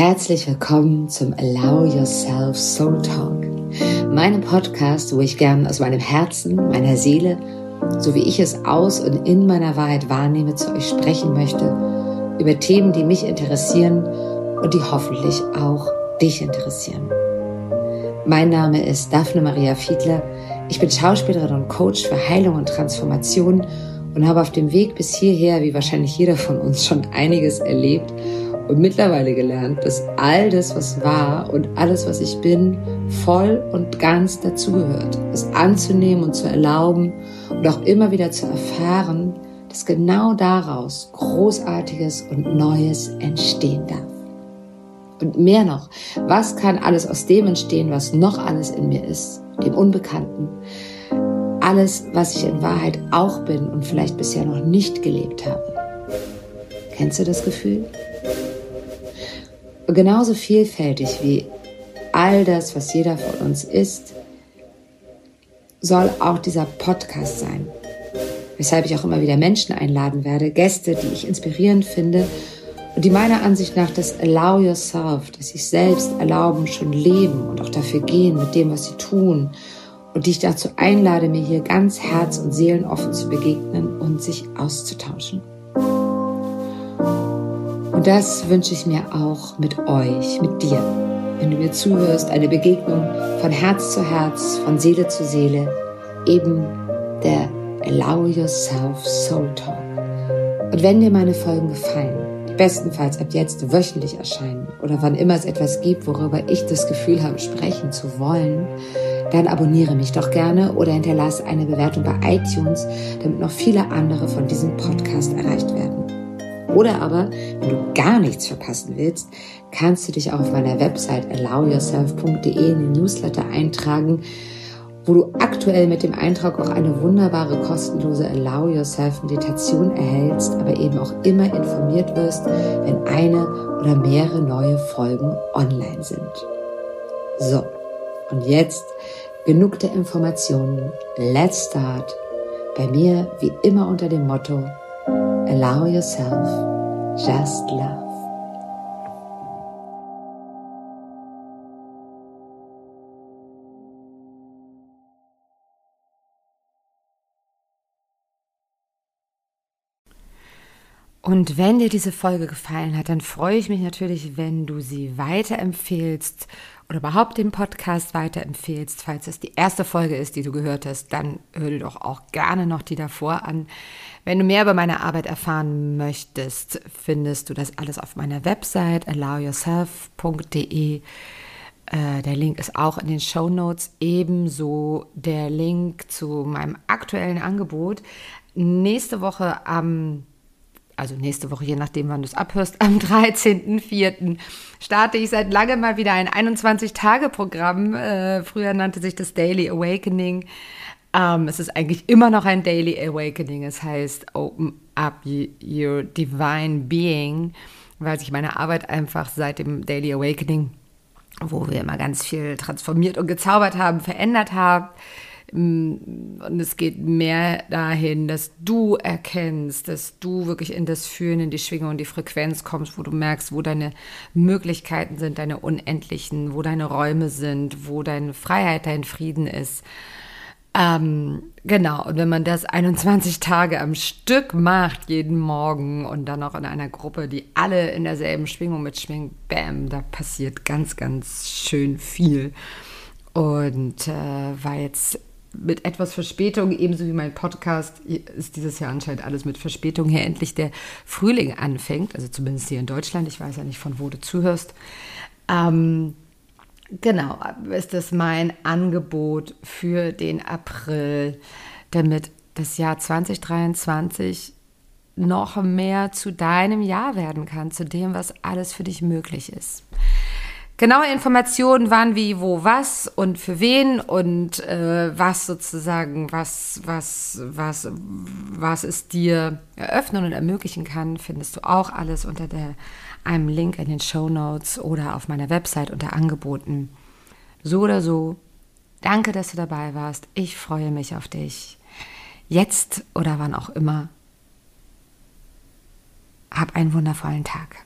Herzlich willkommen zum Allow Yourself Soul Talk, meinem Podcast, wo ich gern aus meinem Herzen, meiner Seele, so wie ich es aus und in meiner Wahrheit wahrnehme, zu euch sprechen möchte, über Themen, die mich interessieren und die hoffentlich auch dich interessieren. Mein Name ist Daphne Maria Fiedler. Ich bin Schauspielerin und Coach für Heilung und Transformation und habe auf dem Weg bis hierher, wie wahrscheinlich jeder von uns, schon einiges erlebt und mittlerweile gelernt, dass all das, was war und alles, was ich bin, voll und ganz dazugehört. Es anzunehmen und zu erlauben und auch immer wieder zu erfahren, dass genau daraus Großartiges und Neues entstehen darf. Und mehr noch, was kann alles aus dem entstehen, was noch alles in mir ist, dem Unbekannten, alles, was ich in Wahrheit auch bin und vielleicht bisher noch nicht gelebt habe. Kennst du das Gefühl? Genauso vielfältig wie all das, was jeder von uns ist, soll auch dieser Podcast sein. Weshalb ich auch immer wieder Menschen einladen werde, Gäste, die ich inspirierend finde und die meiner Ansicht nach das Allow Yourself, das sich selbst erlauben, schon leben und auch dafür gehen mit dem, was sie tun und die ich dazu einlade, mir hier ganz herz- und seelenoffen zu begegnen und sich auszutauschen. Und das wünsche ich mir auch mit euch, mit dir. Wenn du mir zuhörst, eine Begegnung von Herz zu Herz, von Seele zu Seele, eben der Allow Yourself Soul Talk. Und wenn dir meine Folgen gefallen, die bestenfalls ab jetzt wöchentlich erscheinen oder wann immer es etwas gibt, worüber ich das Gefühl habe, sprechen zu wollen, dann abonniere mich doch gerne oder hinterlasse eine Bewertung bei iTunes, damit noch viele andere von diesem Podcast erreicht werden. Oder aber, wenn du gar nichts verpassen willst, kannst du dich auch auf meiner Website allowyourself.de in den Newsletter eintragen, wo du aktuell mit dem Eintrag auch eine wunderbare kostenlose Allow Yourself Meditation erhältst, aber eben auch immer informiert wirst, wenn eine oder mehrere neue Folgen online sind. So, und jetzt genug der Informationen. Let's start. Bei mir wie immer unter dem Motto Allow yourself just love. Und wenn dir diese Folge gefallen hat, dann freue ich mich natürlich, wenn du sie weiterempfehlst oder überhaupt den Podcast weiterempfehlst. Falls es die erste Folge ist, die du gehört hast, dann hör dir doch auch gerne noch die davor an. Wenn du mehr über meine Arbeit erfahren möchtest, findest du das alles auf meiner Website allowyourself.de. Äh, der Link ist auch in den Show Notes. Ebenso der Link zu meinem aktuellen Angebot. Nächste Woche am also nächste Woche, je nachdem, wann du es abhörst, am 13.04. starte ich seit langem mal wieder ein 21-Tage-Programm. Äh, früher nannte sich das Daily Awakening. Ähm, es ist eigentlich immer noch ein Daily Awakening. Es heißt Open Up Your Divine Being, weil sich meine Arbeit einfach seit dem Daily Awakening, wo wir immer ganz viel transformiert und gezaubert haben, verändert hat. Und es geht mehr dahin, dass du erkennst, dass du wirklich in das Fühlen, in die Schwingung, in die Frequenz kommst, wo du merkst, wo deine Möglichkeiten sind, deine unendlichen, wo deine Räume sind, wo deine Freiheit, dein Frieden ist. Ähm, genau, und wenn man das 21 Tage am Stück macht, jeden Morgen und dann auch in einer Gruppe, die alle in derselben Schwingung mitschwingen, bam, da passiert ganz, ganz schön viel. Und äh, war jetzt mit etwas Verspätung, ebenso wie mein Podcast, ist dieses Jahr anscheinend alles mit Verspätung hier endlich der Frühling anfängt, also zumindest hier in Deutschland. Ich weiß ja nicht, von wo du zuhörst. Ähm, Genau, ist das mein Angebot für den April, damit das Jahr 2023 noch mehr zu deinem Jahr werden kann, zu dem, was alles für dich möglich ist. Genaue Informationen wann, wie, wo, was und für wen und äh, was sozusagen, was, was, was, was es dir eröffnen und ermöglichen kann, findest du auch alles unter der, einem Link in den Show Notes oder auf meiner Website unter Angeboten. So oder so, danke, dass du dabei warst. Ich freue mich auf dich. Jetzt oder wann auch immer. Hab einen wundervollen Tag.